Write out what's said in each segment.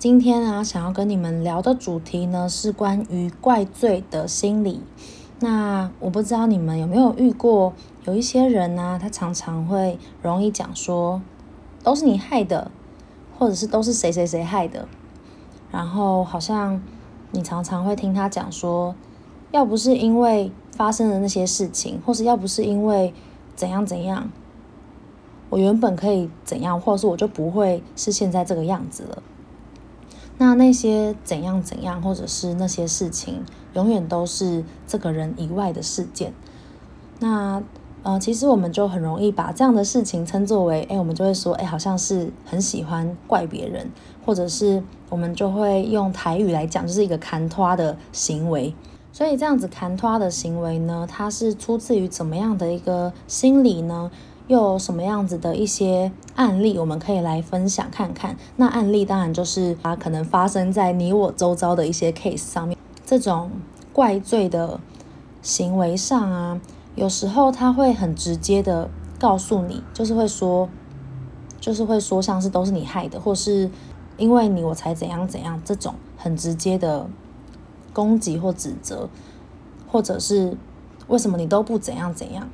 今天啊，想要跟你们聊的主题呢，是关于怪罪的心理。那我不知道你们有没有遇过，有一些人呢、他常常会容易讲说，都是你害的，或者是都是谁谁谁害的。然后好像你常常会听他讲说，要不是因为发生的那些事情，或是要不是因为怎样怎样，我原本可以怎样，或者是我就不会是现在这个样子了。那那些怎样怎样，或者是那些事情，永远都是这个人以外的事件。那呃，其实我们就很容易把这样的事情称作为，哎，我们就会说，哎，好像是很喜欢怪别人，或者是我们就会用台语来讲，就是一个砍拖的行为。所以这样子砍拖的行为呢，它是出自于怎么样的一个心理呢？又有什么样子的一些案例，我们可以来分享看看。那案例当然就是它可能发生在你我周遭的一些 case 上面。这种怪罪的行为上啊，有时候他会很直接的告诉你，就是会说，就是会说像是都是你害的，或是因为你我才怎样怎样，这种很直接的攻击或指责，或者是为什么你都不怎样怎样。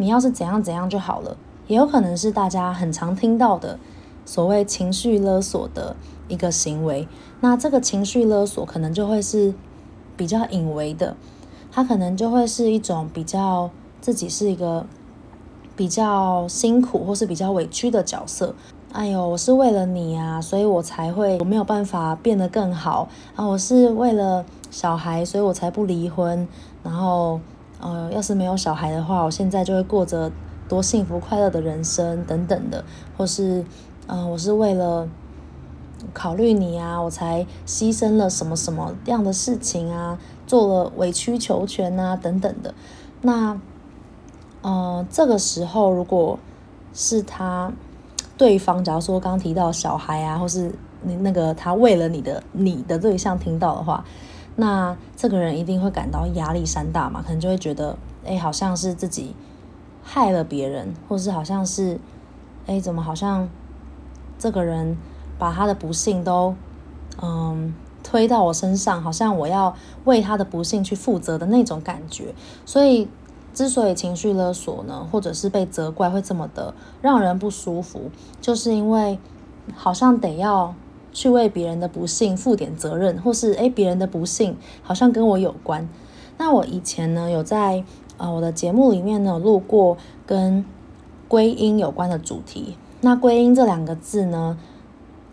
你要是怎样怎样就好了，也有可能是大家很常听到的所谓情绪勒索的一个行为。那这个情绪勒索可能就会是比较隐微的，它可能就会是一种比较自己是一个比较辛苦或是比较委屈的角色。哎呦，我是为了你啊，所以我才会我没有办法变得更好啊。我是为了小孩，所以我才不离婚，然后。呃，要是没有小孩的话，我现在就会过着多幸福快乐的人生等等的，或是，呃，我是为了考虑你啊，我才牺牲了什么什么样的事情啊，做了委曲求全啊等等的。那，呃，这个时候如果是他对方，假如说刚刚提到小孩啊，或是你那个他为了你的你的对象听到的话。那这个人一定会感到压力山大嘛，可能就会觉得，哎，好像是自己害了别人，或是好像是，哎，怎么好像这个人把他的不幸都，嗯，推到我身上，好像我要为他的不幸去负责的那种感觉。所以，之所以情绪勒索呢，或者是被责怪会这么的让人不舒服，就是因为好像得要。去为别人的不幸负点责任，或是诶，别人的不幸好像跟我有关。那我以前呢，有在呃我的节目里面呢，有录过跟归因有关的主题。那归因这两个字呢，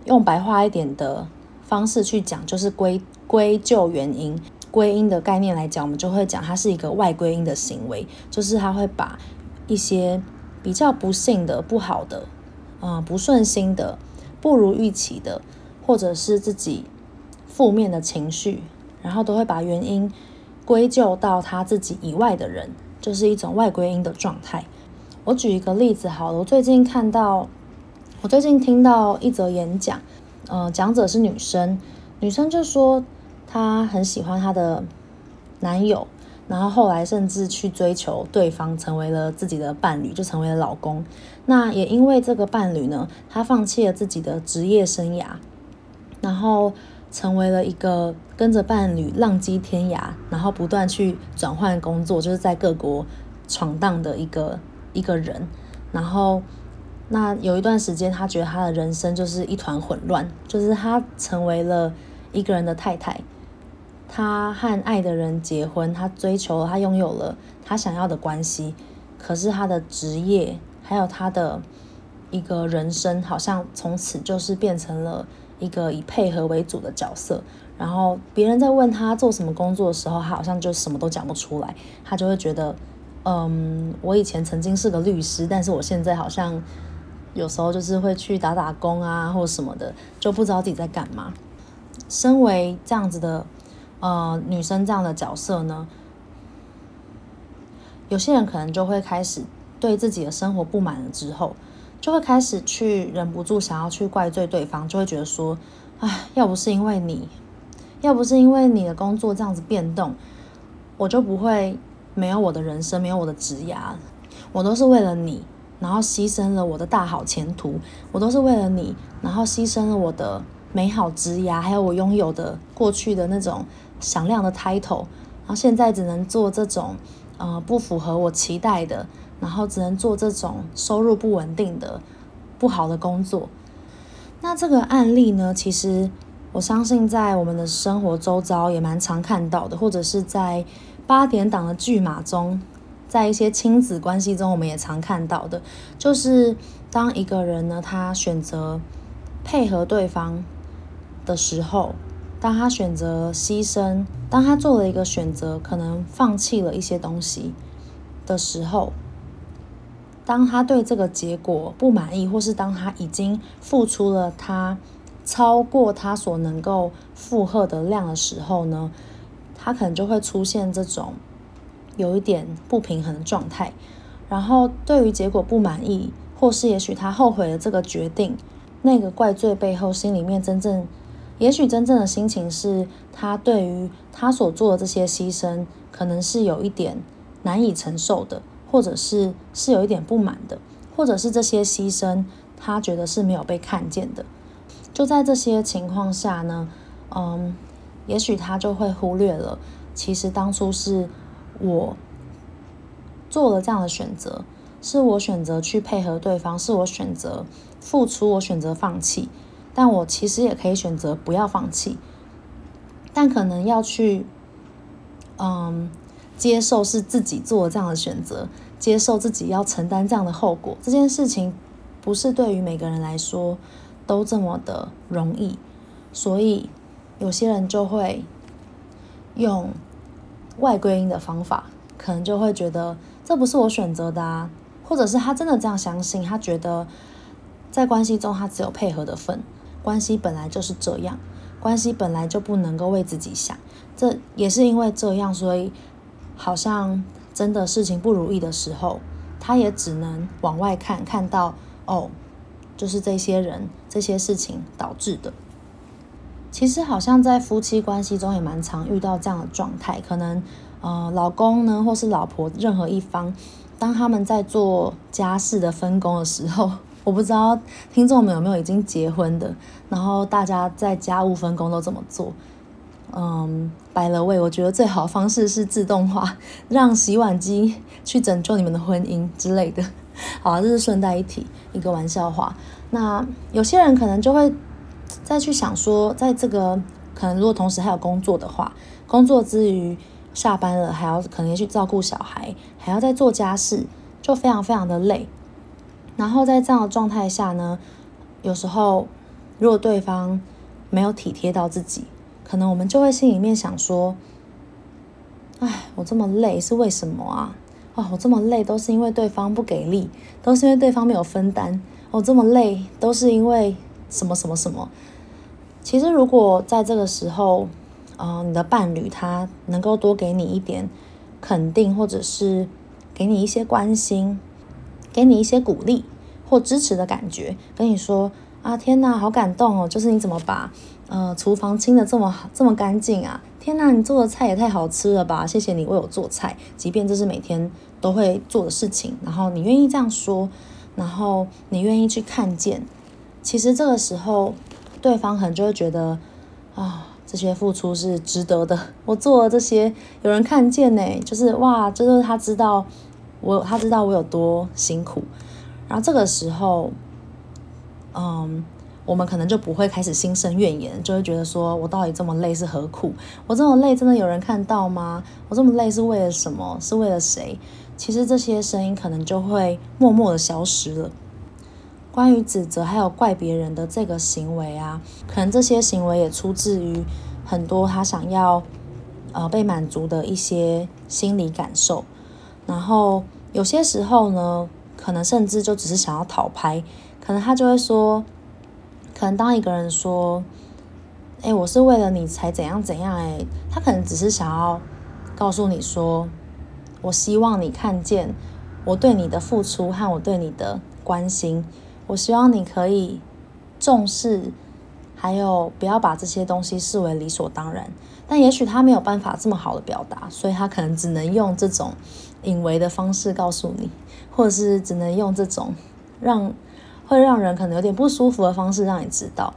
用白话一点的方式去讲，就是归归咎原因。归因的概念来讲，我们就会讲它是一个外归因的行为，就是它会把一些比较不幸的、不好的、呃不顺心的、不如预期的。或者是自己负面的情绪，然后都会把原因归咎到他自己以外的人，就是一种外归因的状态。我举一个例子好了，我最近看到，我最近听到一则演讲，呃，讲者是女生，女生就说她很喜欢她的男友，然后后来甚至去追求对方，成为了自己的伴侣，就成为了老公。那也因为这个伴侣呢，她放弃了自己的职业生涯。然后成为了一个跟着伴侣浪迹天涯，然后不断去转换工作，就是在各国闯荡的一个一个人。然后那有一段时间，他觉得他的人生就是一团混乱，就是他成为了一个人的太太，他和爱的人结婚，他追求，他拥有了他想要的关系，可是他的职业还有他的一个人生，好像从此就是变成了。一个以配合为主的角色，然后别人在问他做什么工作的时候，他好像就什么都讲不出来，他就会觉得，嗯，我以前曾经是个律师，但是我现在好像有时候就是会去打打工啊，或什么的，就不知道自己在干嘛。身为这样子的呃女生这样的角色呢，有些人可能就会开始对自己的生活不满了之后，就会开始去忍不住想要去怪罪对方，就会觉得说，唉，要不是因为你，要不是因为你的工作这样子变动，我就不会没有我的人生，没有我的职涯，我都是为了你。然后牺牲了我的大好前途，我都是为了你，然后牺牲了我的美好职涯，还有我拥有的过去的那种响亮的 title，然后现在只能做这种呃不符合我期待的，然后只能做这种收入不稳定的不好的工作。那这个案例呢，其实我相信在我们的生活周遭也蛮常看到的，或者是在八点档的剧码中。在一些亲子关系中，我们也常看到的，就是当一个人呢，他选择配合对方的时候，当他选择牺牲，当他做了一个选择，可能放弃了一些东西的时候，当他对这个结果不满意，或是当他已经付出了他超过他所能够负荷的量的时候呢，他可能就会出现这种。有一点不平衡的状态，然后对于结果不满意，或是也许他后悔了这个决定，那个怪罪背后，心里面真正，也许真正的心情是他对于他所做的这些牺牲，可能是有一点难以承受的，或者是是有一点不满的，或者是这些牺牲他觉得是没有被看见的。就在这些情况下呢，嗯，也许他就会忽略了，其实当初是。我做了这样的选择，是我选择去配合对方，是我选择付出，我选择放弃。但我其实也可以选择不要放弃，但可能要去，嗯，接受是自己做这样的选择，接受自己要承担这样的后果。这件事情不是对于每个人来说都这么的容易，所以有些人就会用。外归因的方法，可能就会觉得这不是我选择的啊，或者是他真的这样相信，他觉得在关系中他只有配合的份，关系本来就是这样，关系本来就不能够为自己想，这也是因为这样，所以好像真的事情不如意的时候，他也只能往外看，看到哦，就是这些人这些事情导致的。其实好像在夫妻关系中也蛮常遇到这样的状态，可能呃老公呢或是老婆任何一方，当他们在做家事的分工的时候，我不知道听众们有没有已经结婚的，然后大家在家务分工都怎么做？嗯，by the way，我觉得最好的方式是自动化，让洗碗机去拯救你们的婚姻之类的。好，这是顺带一提，一个玩笑话。那有些人可能就会。再去想说，在这个可能如果同时还有工作的话，工作之余下班了还要可能要去照顾小孩，还要再做家事，就非常非常的累。然后在这样的状态下呢，有时候如果对方没有体贴到自己，可能我们就会心里面想说：“哎，我这么累是为什么啊？哦，我这么累都是因为对方不给力，都是因为对方没有分担。我这么累都是因为。”什么什么什么？其实，如果在这个时候，呃，你的伴侣他能够多给你一点肯定，或者是给你一些关心，给你一些鼓励或支持的感觉，跟你说啊，天哪，好感动哦！就是你怎么把呃厨房清得这么好，这么干净啊？天哪，你做的菜也太好吃了吧！谢谢你为我做菜，即便这是每天都会做的事情，然后你愿意这样说，然后你愿意去看见。其实这个时候，对方可能就会觉得，啊，这些付出是值得的。我做了这些，有人看见呢，就是哇，就是他知道我，他知道我有多辛苦。然后这个时候，嗯，我们可能就不会开始心生怨言，就会觉得说我到底这么累是何苦？我这么累真的有人看到吗？我这么累是为了什么？是为了谁？其实这些声音可能就会默默的消失了。关于指责还有怪别人的这个行为啊，可能这些行为也出自于很多他想要呃被满足的一些心理感受。然后有些时候呢，可能甚至就只是想要讨拍，可能他就会说，可能当一个人说，哎，我是为了你才怎样怎样，哎，他可能只是想要告诉你说，我希望你看见我对你的付出和我对你的关心，我希望你可以重视，还有不要把这些东西视为理所当然。但也许他没有办法这么好的表达，所以他可能只能用这种隐微的方式告诉你，或者是只能用这种让会让人可能有点不舒服的方式让你知道。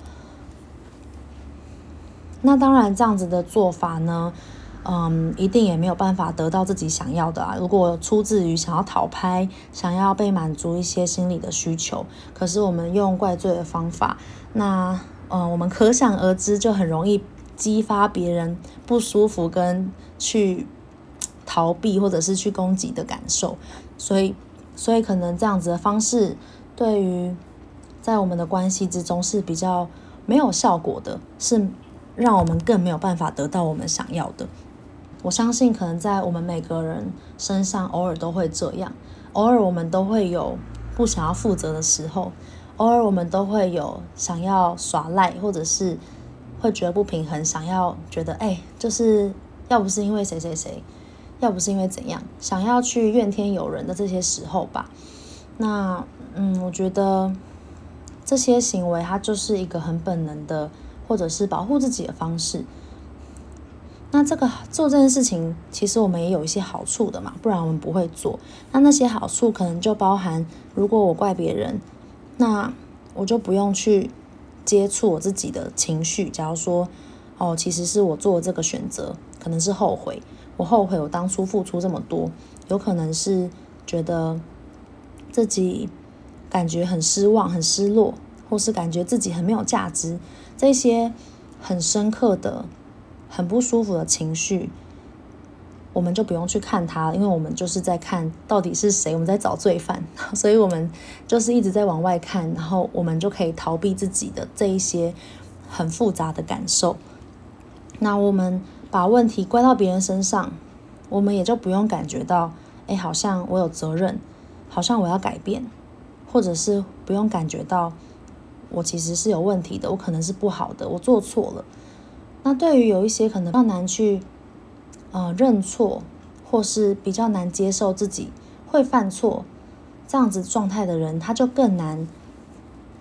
那当然，这样子的做法呢，嗯，一定也没有办法得到自己想要的啊。如果出自于想要讨拍，想要被满足一些心理的需求，可是我们用怪罪的方法，那，嗯，我们可想而知，就很容易激发别人不舒服跟去逃避或者是去攻击的感受。所以，所以可能这样子的方式，对于在我们的关系之中是比较没有效果的，是。让我们更没有办法得到我们想要的。我相信，可能在我们每个人身上，偶尔都会这样。偶尔我们都会有不想要负责的时候，偶尔我们都会有想要耍赖，或者是会觉得不平衡，想要觉得哎，就是要不是因为谁谁谁，要不是因为怎样，想要去怨天尤人的这些时候吧。那嗯，我觉得这些行为它就是一个很本能的。或者是保护自己的方式，那这个做这件事情，其实我们也有一些好处的嘛，不然我们不会做。那那些好处可能就包含，如果我怪别人，那我就不用去接触我自己的情绪。假如说，哦，其实是我做这个选择，可能是后悔，我后悔我当初付出这么多，有可能是觉得自己感觉很失望、很失落，或是感觉自己很没有价值。这些很深刻的、很不舒服的情绪，我们就不用去看它，因为我们就是在看到底是谁，我们在找罪犯，所以我们就是一直在往外看，然后我们就可以逃避自己的这一些很复杂的感受。那我们把问题归到别人身上，我们也就不用感觉到，哎，好像我有责任，好像我要改变，或者是不用感觉到。我其实是有问题的，我可能是不好的，我做错了。那对于有一些可能比较难去呃认错，或是比较难接受自己会犯错这样子状态的人，他就更难、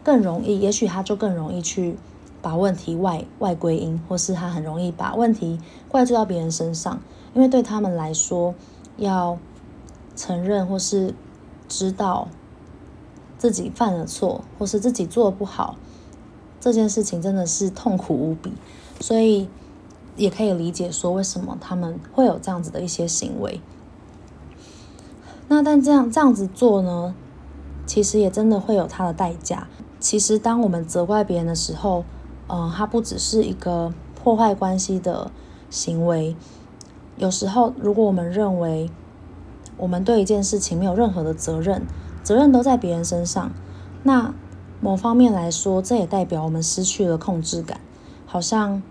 更容易，也许他就更容易去把问题外外归因，或是他很容易把问题怪罪到别人身上，因为对他们来说，要承认或是知道。自己犯了错，或是自己做得不好，这件事情真的是痛苦无比，所以也可以理解说为什么他们会有这样子的一些行为。那但这样这样子做呢，其实也真的会有它的代价。其实当我们责怪别人的时候，嗯、呃，它不只是一个破坏关系的行为。有时候，如果我们认为我们对一件事情没有任何的责任，责任都在别人身上，那某方面来说，这也代表我们失去了控制感，好像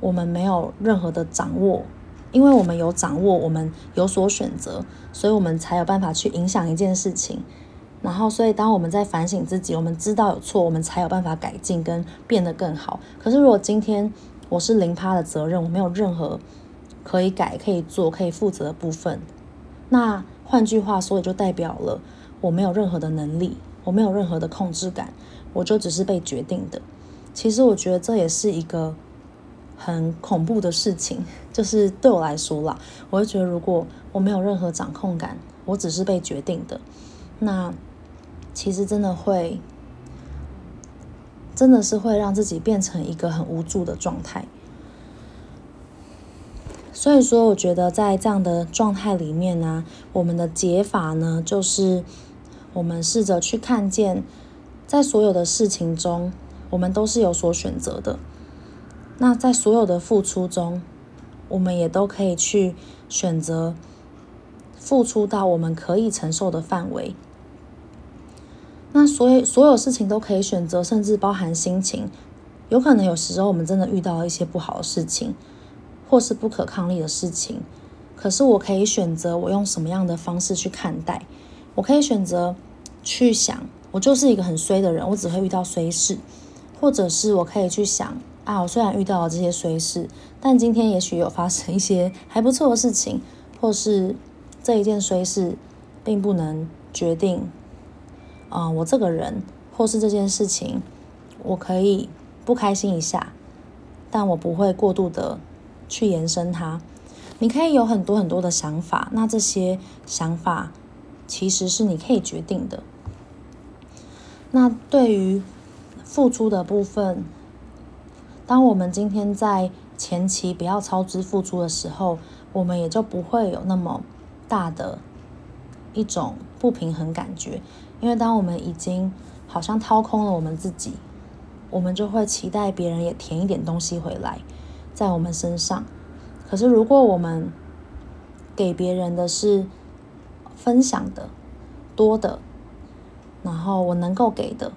我们没有任何的掌握，因为我们有掌握，我们有所选择，所以我们才有办法去影响一件事情。然后，所以当我们在反省自己，我们知道有错，我们才有办法改进跟变得更好。可是，如果今天我是零趴的责任，我没有任何可以改、可以做、可以负责的部分，那换句话说，也就代表了。我没有任何的能力，我没有任何的控制感，我就只是被决定的。其实我觉得这也是一个很恐怖的事情，就是对我来说啦，我会觉得如果我没有任何掌控感，我只是被决定的，那其实真的会，真的是会让自己变成一个很无助的状态。所以说，我觉得在这样的状态里面呢，我们的解法呢，就是。我们试着去看见，在所有的事情中，我们都是有所选择的。那在所有的付出中，我们也都可以去选择付出到我们可以承受的范围。那所以所有事情都可以选择，甚至包含心情。有可能有时候我们真的遇到了一些不好的事情，或是不可抗力的事情，可是我可以选择我用什么样的方式去看待。我可以选择去想，我就是一个很衰的人，我只会遇到衰事，或者是我可以去想，啊，我虽然遇到了这些衰事，但今天也许有发生一些还不错的事情，或是这一件衰事并不能决定，啊、我这个人，或是这件事情，我可以不开心一下，但我不会过度的去延伸它。你可以有很多很多的想法，那这些想法其实是你可以决定的。那对于付出的部分，当我们今天在前期不要超支付出的时候，我们也就不会有那么大的一种不平衡感觉。因为当我们已经好像掏空了我们自己，我们就会期待别人也填一点东西回来在我们身上。可是，如果我们给别人的是分享的多的，然后我能够给的，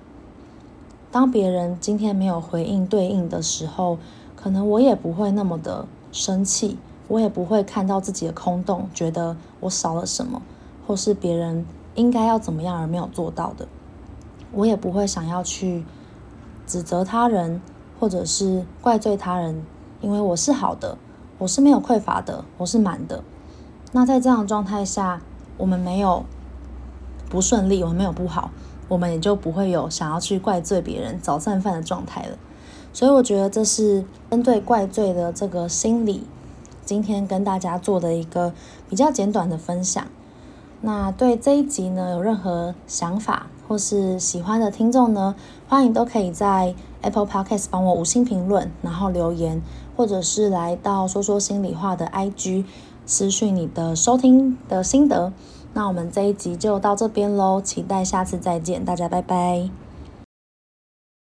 当别人今天没有回应对应的时候，可能我也不会那么的生气，我也不会看到自己的空洞，觉得我少了什么，或是别人应该要怎么样而没有做到的，我也不会想要去指责他人，或者是怪罪他人，因为我是好的。我是没有匮乏的，我是满的。那在这样的状态下，我们没有不顺利，我们没有不好，我们也就不会有想要去怪罪别人、找战犯的状态了。所以我觉得这是针对怪罪的这个心理，今天跟大家做的一个比较简短的分享。那对这一集呢，有任何想法或是喜欢的听众呢，欢迎都可以在 Apple Podcast 帮我五星评论，然后留言。或者是来到说说心里话的 IG 私讯你的收听的心得，那我们这一集就到这边喽，期待下次再见，大家拜拜。